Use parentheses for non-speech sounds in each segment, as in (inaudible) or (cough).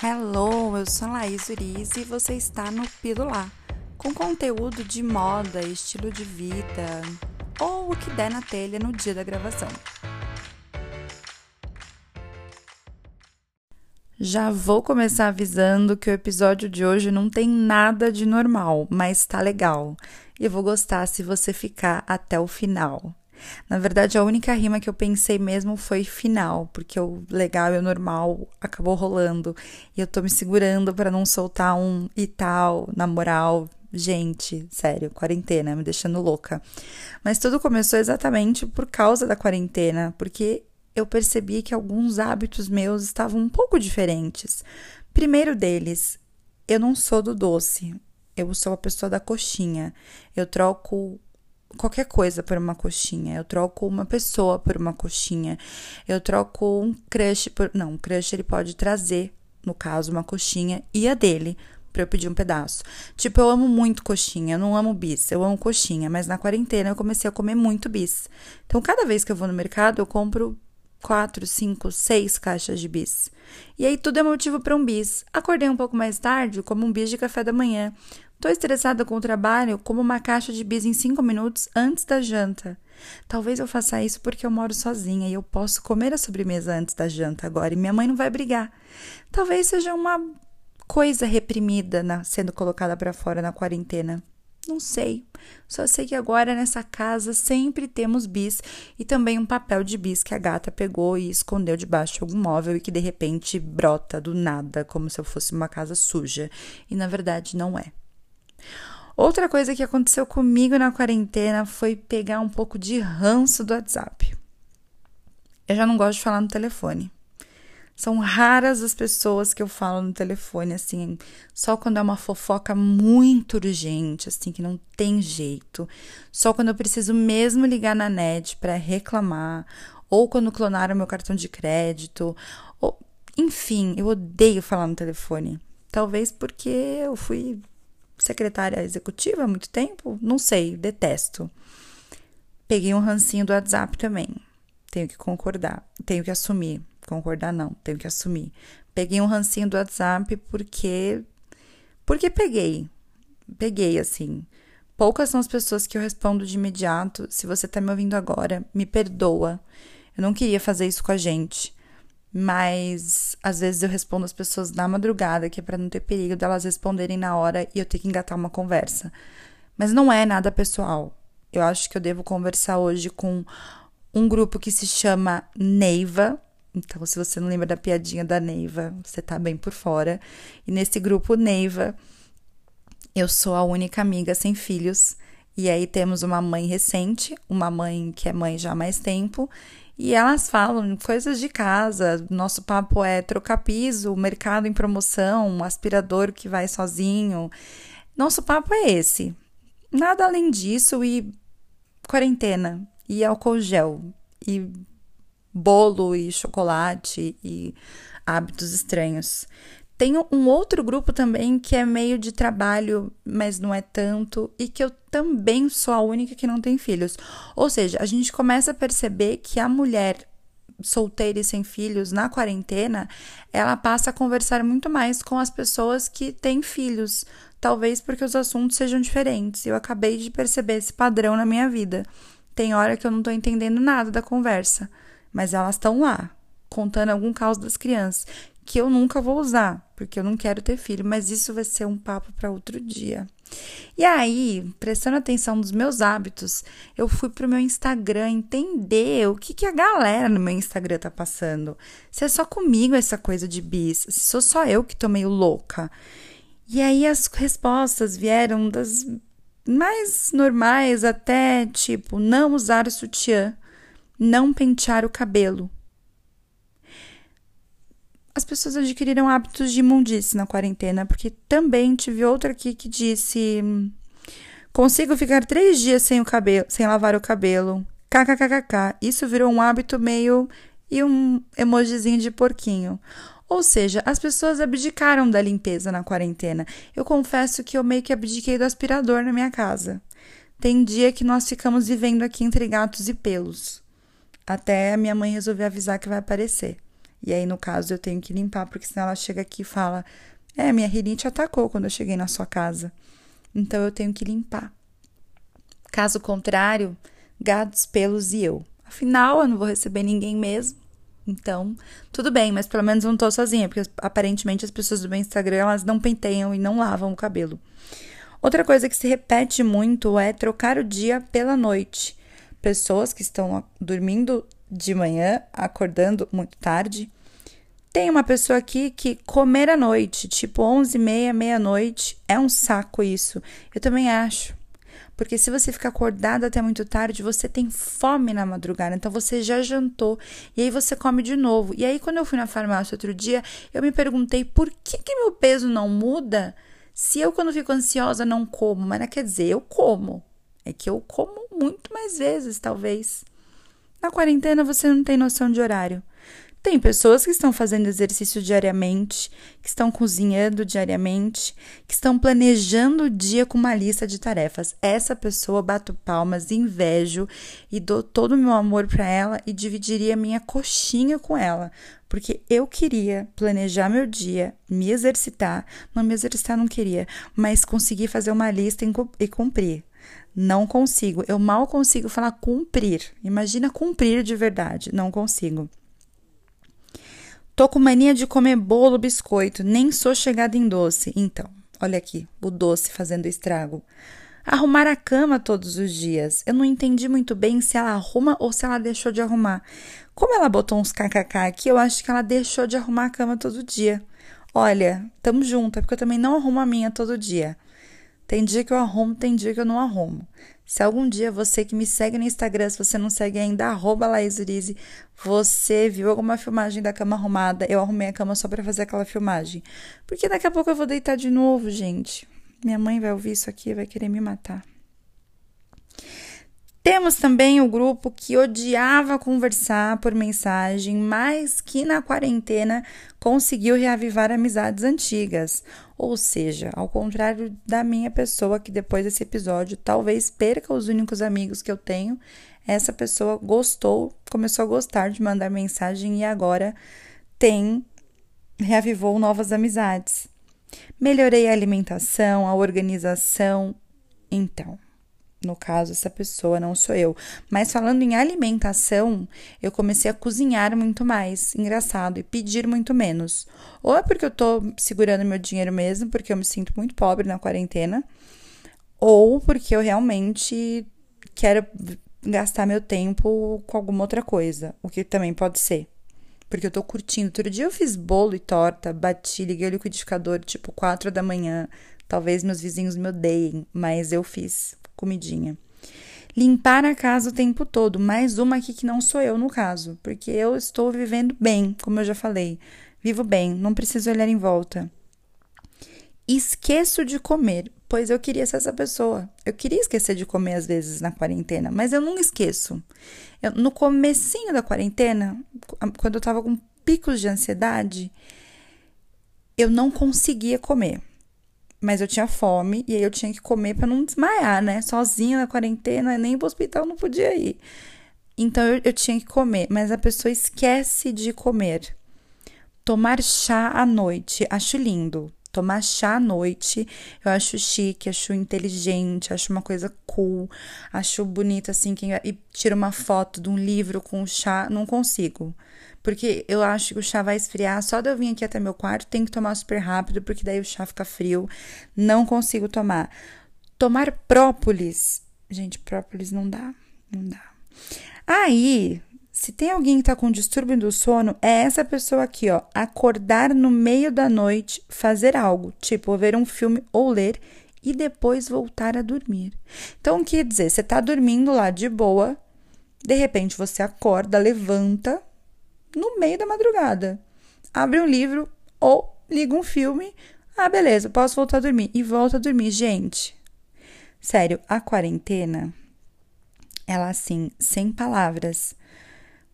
Hello, eu sou a Laís Uriz e você está no Pílula, com conteúdo de moda, estilo de vida ou o que der na telha no dia da gravação. Já vou começar avisando que o episódio de hoje não tem nada de normal, mas tá legal. E eu vou gostar se você ficar até o final. Na verdade, a única rima que eu pensei mesmo foi final, porque o legal e o normal acabou rolando. E eu tô me segurando para não soltar um e tal, na moral. Gente, sério, quarentena, me deixando louca. Mas tudo começou exatamente por causa da quarentena, porque eu percebi que alguns hábitos meus estavam um pouco diferentes. Primeiro deles, eu não sou do doce, eu sou a pessoa da coxinha. Eu troco qualquer coisa por uma coxinha. Eu troco uma pessoa por uma coxinha. Eu troco um crush por. Não, um crush ele pode trazer, no caso, uma coxinha e a dele para eu pedir um pedaço. Tipo, eu amo muito coxinha, eu não amo bis, eu amo coxinha, mas na quarentena eu comecei a comer muito bis. Então, cada vez que eu vou no mercado, eu compro quatro, cinco, seis caixas de bis. E aí tudo é motivo para um bis. Acordei um pouco mais tarde, como um bis de café da manhã. Tô estressada com o trabalho, como uma caixa de bis em cinco minutos antes da janta. Talvez eu faça isso porque eu moro sozinha e eu posso comer a sobremesa antes da janta agora e minha mãe não vai brigar. Talvez seja uma coisa reprimida na, sendo colocada para fora na quarentena. Não sei. Só sei que agora nessa casa sempre temos bis e também um papel de bis que a gata pegou e escondeu debaixo de algum móvel e que de repente brota do nada, como se eu fosse uma casa suja. E na verdade não é. Outra coisa que aconteceu comigo na quarentena foi pegar um pouco de ranço do WhatsApp. Eu já não gosto de falar no telefone. São raras as pessoas que eu falo no telefone, assim, só quando é uma fofoca muito urgente, assim, que não tem jeito. Só quando eu preciso mesmo ligar na net para reclamar, ou quando clonaram meu cartão de crédito, ou enfim, eu odeio falar no telefone. Talvez porque eu fui secretária executiva há muito tempo? Não sei, detesto. Peguei um rancinho do WhatsApp também. Tenho que concordar, tenho que assumir. Concordar não, tenho que assumir. Peguei um rancinho do WhatsApp porque porque peguei. Peguei assim. Poucas são as pessoas que eu respondo de imediato. Se você tá me ouvindo agora, me perdoa. Eu não queria fazer isso com a gente mas às vezes eu respondo as pessoas na madrugada, que é para não ter perigo delas responderem na hora e eu ter que engatar uma conversa. Mas não é nada pessoal. Eu acho que eu devo conversar hoje com um grupo que se chama Neiva. Então, se você não lembra da piadinha da Neiva, você tá bem por fora. E nesse grupo Neiva, eu sou a única amiga sem filhos. E aí temos uma mãe recente, uma mãe que é mãe já há mais tempo, e elas falam coisas de casa. Nosso papo é trocar piso, mercado em promoção, aspirador que vai sozinho. Nosso papo é esse. Nada além disso e quarentena e álcool gel e bolo e chocolate e hábitos estranhos. Tem um outro grupo também que é meio de trabalho, mas não é tanto, e que eu também sou a única que não tem filhos. Ou seja, a gente começa a perceber que a mulher solteira e sem filhos na quarentena, ela passa a conversar muito mais com as pessoas que têm filhos, talvez porque os assuntos sejam diferentes. Eu acabei de perceber esse padrão na minha vida. Tem hora que eu não tô entendendo nada da conversa, mas elas estão lá, contando algum caos das crianças que eu nunca vou usar, porque eu não quero ter filho, mas isso vai ser um papo para outro dia. E aí, prestando atenção nos meus hábitos, eu fui pro meu Instagram entender o que, que a galera no meu Instagram tá passando. Se é só comigo essa coisa de bis, se sou só eu que tô meio louca. E aí as respostas vieram das mais normais até tipo não usar o sutiã, não pentear o cabelo, as pessoas adquiriram hábitos de imundice na quarentena, porque também tive outra aqui que disse: consigo ficar três dias sem o cabelo, sem lavar o cabelo. KKKKK. Isso virou um hábito meio e um emojizinho de porquinho. Ou seja, as pessoas abdicaram da limpeza na quarentena. Eu confesso que eu meio que abdiquei do aspirador na minha casa. Tem dia que nós ficamos vivendo aqui entre gatos e pelos. Até a minha mãe resolver avisar que vai aparecer. E aí, no caso, eu tenho que limpar, porque senão ela chega aqui e fala: É, minha rinite atacou quando eu cheguei na sua casa. Então eu tenho que limpar. Caso contrário, gatos, pelos e eu. Afinal, eu não vou receber ninguém mesmo. Então, tudo bem, mas pelo menos eu não tô sozinha, porque aparentemente as pessoas do meu Instagram, elas não penteiam e não lavam o cabelo. Outra coisa que se repete muito é trocar o dia pela noite. Pessoas que estão dormindo de manhã, acordando muito tarde. Tem uma pessoa aqui que comer à noite, tipo 11 e meia, meia-noite, é um saco isso. Eu também acho. Porque se você ficar acordado até muito tarde, você tem fome na madrugada. Então você já jantou e aí você come de novo. E aí quando eu fui na farmácia outro dia, eu me perguntei por que, que meu peso não muda se eu quando fico ansiosa não como. Mas não quer dizer, eu como. É que eu como muito mais vezes, talvez. Na quarentena você não tem noção de horário. Tem pessoas que estão fazendo exercício diariamente, que estão cozinhando diariamente, que estão planejando o dia com uma lista de tarefas. Essa pessoa bato palmas, invejo e dou todo o meu amor para ela e dividiria minha coxinha com ela, porque eu queria planejar meu dia, me exercitar, não me exercitar não queria, mas conseguir fazer uma lista e cumprir. Não consigo, eu mal consigo falar cumprir. Imagina cumprir de verdade, não consigo. Tô com mania de comer bolo, biscoito, nem sou chegada em doce. Então, olha aqui, o doce fazendo estrago. Arrumar a cama todos os dias. Eu não entendi muito bem se ela arruma ou se ela deixou de arrumar. Como ela botou uns kkk aqui, eu acho que ela deixou de arrumar a cama todo dia. Olha, tamo junto, é porque eu também não arrumo a minha todo dia. Tem dia que eu arrumo, tem dia que eu não arrumo. Se algum dia você que me segue no Instagram, se você não segue ainda, arroba Laís Urize, você viu alguma filmagem da cama arrumada, eu arrumei a cama só para fazer aquela filmagem. Porque daqui a pouco eu vou deitar de novo, gente. Minha mãe vai ouvir isso aqui e vai querer me matar. Temos também o grupo que odiava conversar por mensagem, mas que na quarentena conseguiu reavivar amizades antigas. Ou seja, ao contrário da minha pessoa, que depois desse episódio talvez perca os únicos amigos que eu tenho, essa pessoa gostou, começou a gostar de mandar mensagem e agora tem, reavivou novas amizades. Melhorei a alimentação, a organização. Então, no caso, essa pessoa não sou eu. Mas falando em alimentação, eu comecei a cozinhar muito mais, engraçado, e pedir muito menos. Ou é porque eu tô segurando meu dinheiro mesmo, porque eu me sinto muito pobre na quarentena, ou porque eu realmente quero gastar meu tempo com alguma outra coisa, o que também pode ser. Porque eu tô curtindo. Outro dia eu fiz bolo e torta, bati, liguei o liquidificador tipo 4 da manhã. Talvez meus vizinhos me odeiem, mas eu fiz comidinha. Limpar a casa o tempo todo, mais uma aqui que não sou eu no caso, porque eu estou vivendo bem, como eu já falei. Vivo bem, não preciso olhar em volta. Esqueço de comer, pois eu queria ser essa pessoa. Eu queria esquecer de comer às vezes na quarentena, mas eu não esqueço. Eu, no comecinho da quarentena, quando eu tava com picos de ansiedade, eu não conseguia comer mas eu tinha fome e aí eu tinha que comer para não desmaiar, né? Sozinha na quarentena, nem pro hospital não podia ir. Então eu, eu tinha que comer, mas a pessoa esquece de comer. Tomar chá à noite, acho lindo. Tomar chá à noite, eu acho chique, acho inteligente, acho uma coisa cool, acho bonito assim. Quem e tira uma foto de um livro com chá, não consigo. Porque eu acho que o chá vai esfriar. Só de eu vir aqui até meu quarto, tem que tomar super rápido, porque daí o chá fica frio. Não consigo tomar. Tomar própolis. Gente, própolis não dá. Não dá. Aí, se tem alguém que tá com distúrbio do sono, é essa pessoa aqui, ó. Acordar no meio da noite, fazer algo, tipo ver um filme ou ler e depois voltar a dormir. Então, quer dizer, você tá dormindo lá de boa, de repente você acorda, levanta, no meio da madrugada. Abre um livro ou liga um filme. Ah, beleza, posso voltar a dormir. E volta a dormir. Gente, sério, a quarentena, ela assim, sem palavras.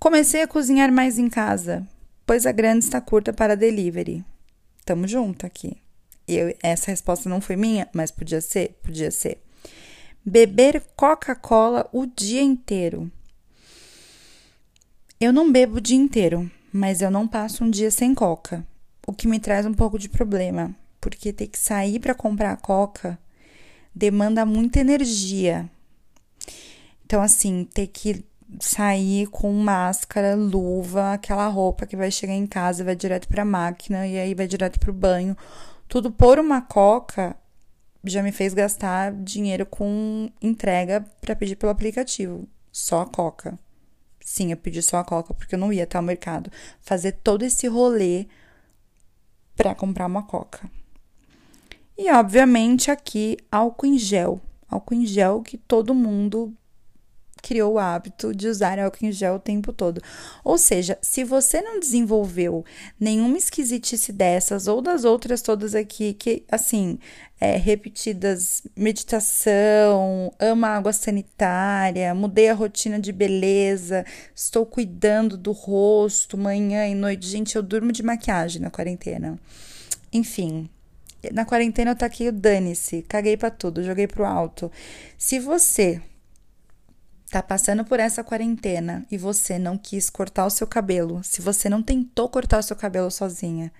Comecei a cozinhar mais em casa, pois a grande está curta para delivery. Tamo junto aqui. Eu, essa resposta não foi minha, mas podia ser? Podia ser. Beber Coca-Cola o dia inteiro. Eu não bebo o dia inteiro, mas eu não passo um dia sem coca, o que me traz um pouco de problema, porque ter que sair para comprar coca demanda muita energia. Então, assim, ter que sair com máscara, luva, aquela roupa que vai chegar em casa, vai direto para a máquina e aí vai direto para o banho. Tudo por uma coca já me fez gastar dinheiro com entrega para pedir pelo aplicativo. Só a coca. Sim, eu pedi só a coca porque eu não ia até o mercado fazer todo esse rolê para comprar uma coca. E obviamente aqui álcool em gel, álcool em gel que todo mundo criou o hábito de usar álcool em gel o tempo todo. Ou seja, se você não desenvolveu nenhuma esquisitice dessas ou das outras todas aqui, que assim, é, repetidas meditação, ama água sanitária, mudei a rotina de beleza, estou cuidando do rosto manhã e noite. Gente, eu durmo de maquiagem na quarentena. Enfim, na quarentena eu taquei o dane-se, caguei para tudo, joguei pro alto. Se você tá passando por essa quarentena e você não quis cortar o seu cabelo, se você não tentou cortar o seu cabelo sozinha,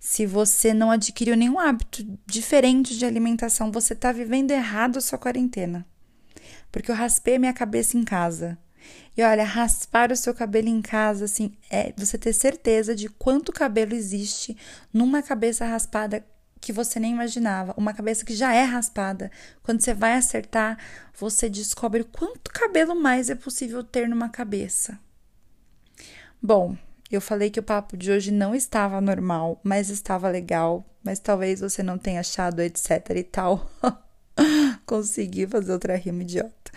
se você não adquiriu nenhum hábito diferente de alimentação, você tá vivendo errado a sua quarentena. Porque eu raspei minha cabeça em casa. E olha, raspar o seu cabelo em casa, assim, é você ter certeza de quanto cabelo existe numa cabeça raspada que você nem imaginava, uma cabeça que já é raspada. Quando você vai acertar, você descobre quanto cabelo mais é possível ter numa cabeça. Bom, eu falei que o papo de hoje não estava normal, mas estava legal, mas talvez você não tenha achado etc e tal. (laughs) Consegui fazer outra rima idiota.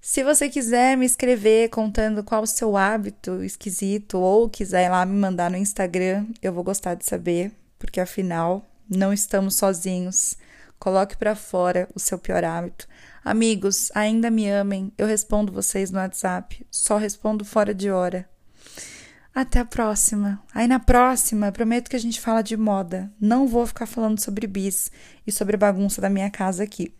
Se você quiser me escrever contando qual o seu hábito esquisito ou quiser ir lá me mandar no Instagram, eu vou gostar de saber porque afinal não estamos sozinhos. Coloque para fora o seu pior hábito. Amigos, ainda me amem. Eu respondo vocês no WhatsApp, só respondo fora de hora. Até a próxima. Aí na próxima, prometo que a gente fala de moda. Não vou ficar falando sobre bis e sobre bagunça da minha casa aqui.